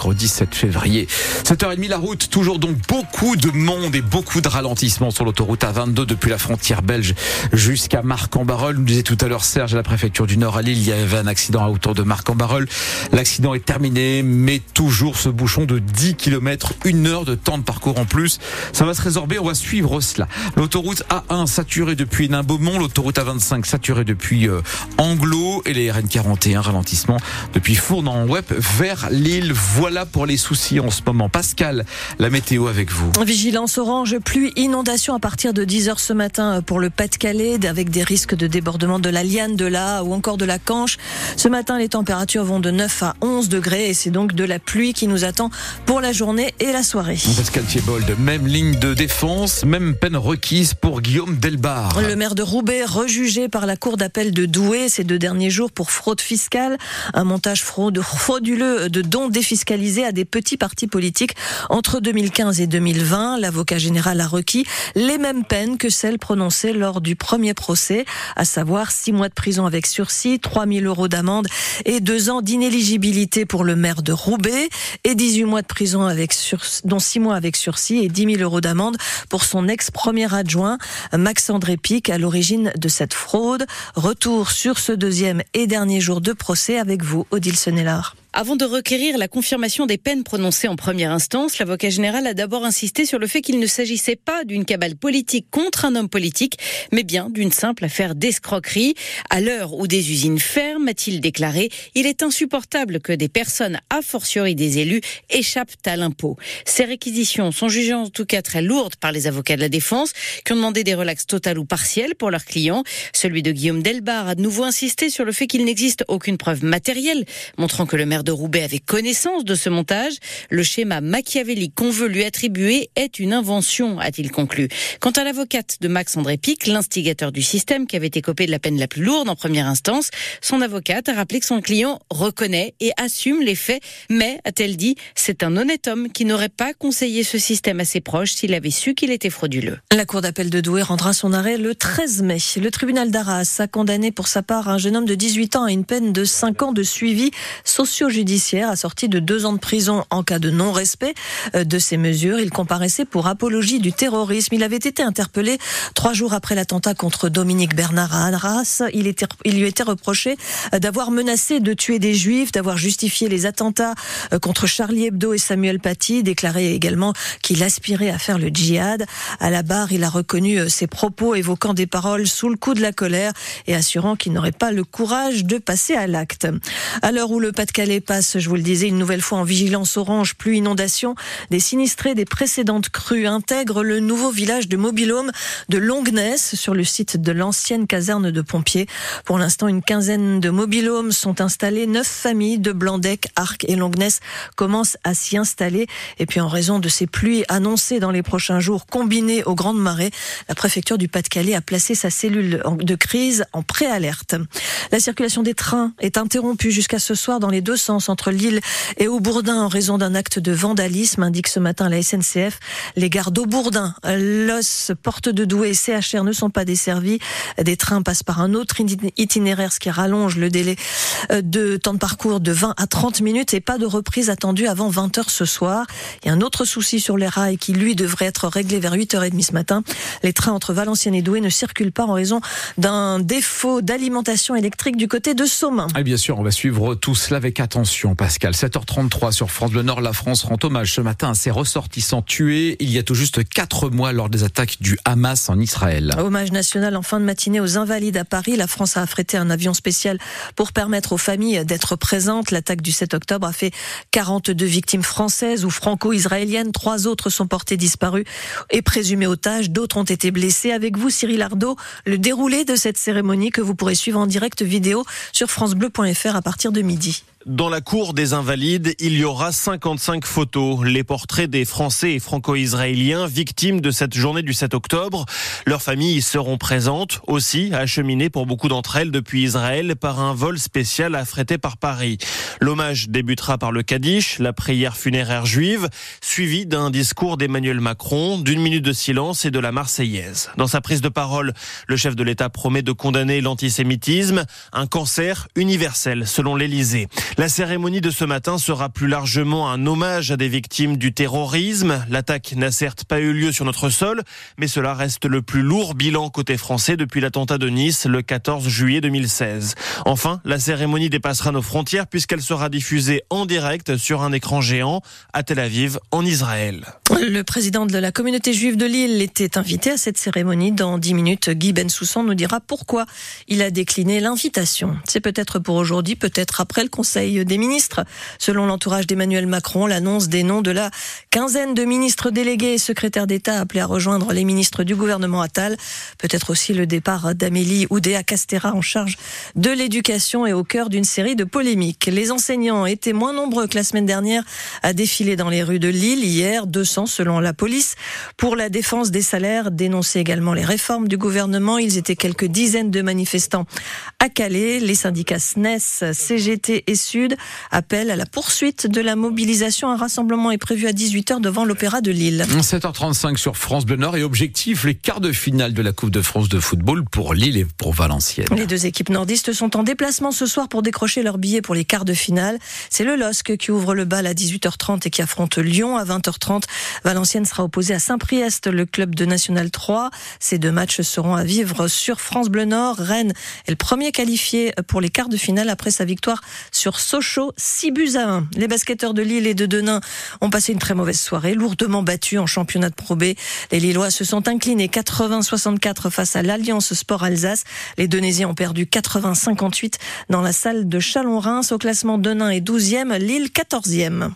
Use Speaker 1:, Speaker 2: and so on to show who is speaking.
Speaker 1: mercredi 7 février. 7h30 la route, toujours donc beaucoup de monde et beaucoup de ralentissements sur l'autoroute A22 depuis la frontière belge jusqu'à Marc-en-Barœul. Nous disait tout à l'heure Serge à la préfecture du Nord à Lille, il y avait un accident à hauteur de Marc-en-Barœul. L'accident est terminé, mais toujours ce bouchon de 10 km, une heure de temps de parcours en plus. Ça va se résorber, on va suivre cela. L'autoroute A1 saturée depuis Nain-Beaumont, l'autoroute A25 saturée depuis euh, Anglo et les RN41 ralentissement depuis Fournan-Web vers Lille. Voilà pour les soucis en ce moment. Pascal, la météo avec vous.
Speaker 2: Vigilance orange, pluie, inondation à partir de 10h ce matin pour le Pas-de-Calais avec des risques de débordement de la Liane, de la ou encore de la Canche. Ce matin, les températures vont de 9 à 11 degrés et c'est donc de la pluie qui nous attend pour la journée et la soirée.
Speaker 1: Pascal Thiebold, même ligne de défense, même peine requise pour Guillaume Delbar.
Speaker 2: Le maire de Roubaix, rejugé par la cour d'appel de Douai ces deux derniers jours pour fraude fiscale, un montage frauduleux de dons défiscalisés à des petits partis politiques entre 2015 et 2020. L'avocat général a requis les mêmes peines que celles prononcées lors du premier procès, à savoir six mois de prison avec sursis, 3 000 euros d'amende et deux ans d'inéligibilité pour le maire de Roubaix et 18 mois de prison avec dont 6 mois avec sursis et 10 000 euros d'amende pour son ex-premier adjoint, Max-André Pic, à l'origine de cette fraude. Retour sur ce deuxième et dernier jour de procès avec vous, Odile Senelard.
Speaker 3: Avant de requérir la confirmation des peines prononcées en première instance, l'avocat général a d'abord insisté sur le fait qu'il ne s'agissait pas d'une cabale politique contre un homme politique, mais bien d'une simple affaire d'escroquerie. À l'heure où des usines ferment, a-t-il déclaré, il est insupportable que des personnes, a fortiori des élus, échappent à l'impôt. Ces réquisitions sont jugées en tout cas très lourdes par les avocats de la défense, qui ont demandé des relax total ou partiels pour leurs clients. Celui de Guillaume Delbar a de nouveau insisté sur le fait qu'il n'existe aucune preuve matérielle montrant que le maire de Roubaix avait connaissance de ce montage. Le schéma machiavélique qu'on veut lui attribuer est une invention, a-t-il conclu. Quant à l'avocate de Max André Pic, l'instigateur du système qui avait été copé de la peine la plus lourde en première instance, son avocate a rappelé que son client reconnaît et assume les faits, mais, a-t-elle dit, c'est un honnête homme qui n'aurait pas conseillé ce système à ses proches s'il avait su qu'il était frauduleux.
Speaker 2: La cour d'appel de Douai rendra son arrêt le 13 mai. Le tribunal d'Arras a condamné pour sa part un jeune homme de 18 ans à une peine de 5 ans de suivi socio judiciaire assorti de deux ans de prison en cas de non-respect euh, de ces mesures. Il comparaissait pour apologie du terrorisme. Il avait été interpellé trois jours après l'attentat contre Dominique Bernard à Arras. Il, lui était reproché euh, d'avoir menacé de tuer des juifs, d'avoir justifié les attentats euh, contre Charlie Hebdo et Samuel Paty, déclaré également qu'il aspirait à faire le djihad. À la barre, il a reconnu ses propos évoquant des paroles sous le coup de la colère et assurant qu'il n'aurait pas le courage de passer à l'acte. À l'heure où le Pas-de-Calais passe, je vous le disais, une nouvelle fois en vigilance orange, plus inondation. Des sinistrés des précédentes crues intègrent le nouveau village de Mobilhome de Longness sur le site de l'ancienne caserne de pompiers. Pour l'instant, une quinzaine de mobilhomes sont installés. Neuf familles de Blandec, Arc et Longness commencent à s'y installer. Et puis, en raison de ces pluies annoncées dans les prochains jours, combinées aux grandes marées, la préfecture du Pas-de-Calais a placé sa cellule de crise en préalerte. La circulation des trains est interrompue jusqu'à ce soir dans les deux sens entre Lille et Aubourdin en raison d'un acte de vandalisme, indique ce matin la SNCF. Les gares d'Aubourdin, Los, Porte de Douai et CHR ne sont pas desservies. Des trains passent par un autre itinéraire, ce qui rallonge le délai euh, de temps de parcours de 20 à 30 minutes et pas de reprise attendue avant 20 heures ce soir. Il y a un autre souci sur les rails qui, lui, devrait être réglé vers 8h30 ce matin. Les trains entre Valenciennes et Douai ne circulent pas en raison d'un défaut d'alimentation électrique du côté de Somain.
Speaker 1: Et bien sûr, on va suivre tout cela avec attention, Pascal. 7h33 sur France Bleu Nord, la France rend hommage ce matin à ses ressortissants tués il y a tout juste 4 mois lors des attaques du Hamas en Israël.
Speaker 2: Hommage national en fin de matinée aux Invalides à Paris. La France a affrété un avion spécial pour permettre aux familles d'être présentes. L'attaque du 7 octobre a fait 42 victimes françaises ou franco-israéliennes. Trois autres sont portées disparues et présumées otages. D'autres ont été blessés. Avec vous, Cyril Ardo, le déroulé de cette cérémonie que vous pourrez suivre en direct vidéo sur francebleu.fr à partir de midi.
Speaker 4: Dans la cour des Invalides, il y aura 55 photos, les portraits des Français et Franco-Israéliens victimes de cette journée du 7 octobre. Leurs familles seront présentes aussi, acheminées pour beaucoup d'entre elles depuis Israël par un vol spécial affrété par Paris. L'hommage débutera par le Kaddish, la prière funéraire juive, suivi d'un discours d'Emmanuel Macron, d'une minute de silence et de la Marseillaise. Dans sa prise de parole, le chef de l'État promet de condamner l'antisémitisme, un cancer universel selon l'Élysée. La cérémonie de ce matin sera plus largement un hommage à des victimes du terrorisme. L'attaque n'a certes pas eu lieu sur notre sol, mais cela reste le plus lourd bilan côté français depuis l'attentat de Nice le 14 juillet 2016. Enfin, la cérémonie dépassera nos frontières puisqu'elle sera diffusée en direct sur un écran géant à Tel Aviv, en Israël.
Speaker 2: Le président de la communauté juive de Lille était invité à cette cérémonie. Dans 10 minutes, Guy Bensoussan nous dira pourquoi il a décliné l'invitation. C'est peut-être pour aujourd'hui, peut-être après le Conseil des ministres. Selon l'entourage d'Emmanuel Macron, l'annonce des noms de la quinzaine de ministres délégués et secrétaires d'État appelés à rejoindre les ministres du gouvernement Attal. Peut-être aussi le départ d'Amélie Oudéa Castera en charge de l'éducation et au cœur d'une série de polémiques. Les enseignants étaient moins nombreux que la semaine dernière à défiler dans les rues de Lille. Hier, 200 selon la police. Pour la défense des salaires, dénoncer également les réformes du gouvernement. Ils étaient quelques dizaines de manifestants à Calais. Les syndicats SNES, CGT et Sud appellent à la poursuite de la mobilisation. Un rassemblement est prévu à 18h devant l'Opéra de Lille.
Speaker 1: 7h35 sur France Bleu Nord et objectif les quarts de finale de la Coupe de France de football pour Lille et pour Valenciennes.
Speaker 2: Les deux équipes nordistes sont en déplacement ce soir pour décrocher leur billet pour les quarts de finale. C'est le LOSC qui ouvre le bal à 18h30 et qui affronte Lyon à 20h30. Valenciennes sera opposé à Saint-Priest, le club de National 3. Ces deux matchs seront à vivre sur France Bleu Nord. Rennes est le premier qualifié pour les quarts de finale après sa victoire sur Sochaux, 6 buts à 1. Les basketteurs de Lille et de Denain ont passé une très mauvaise soirée, lourdement battus en championnat de Pro B. Les Lillois se sont inclinés 80-64 face à l'Alliance Sport Alsace. Les Denaisiens ont perdu 80-58 dans la salle de Chalon-Reims. Au classement, Denain est 12e, Lille 14e.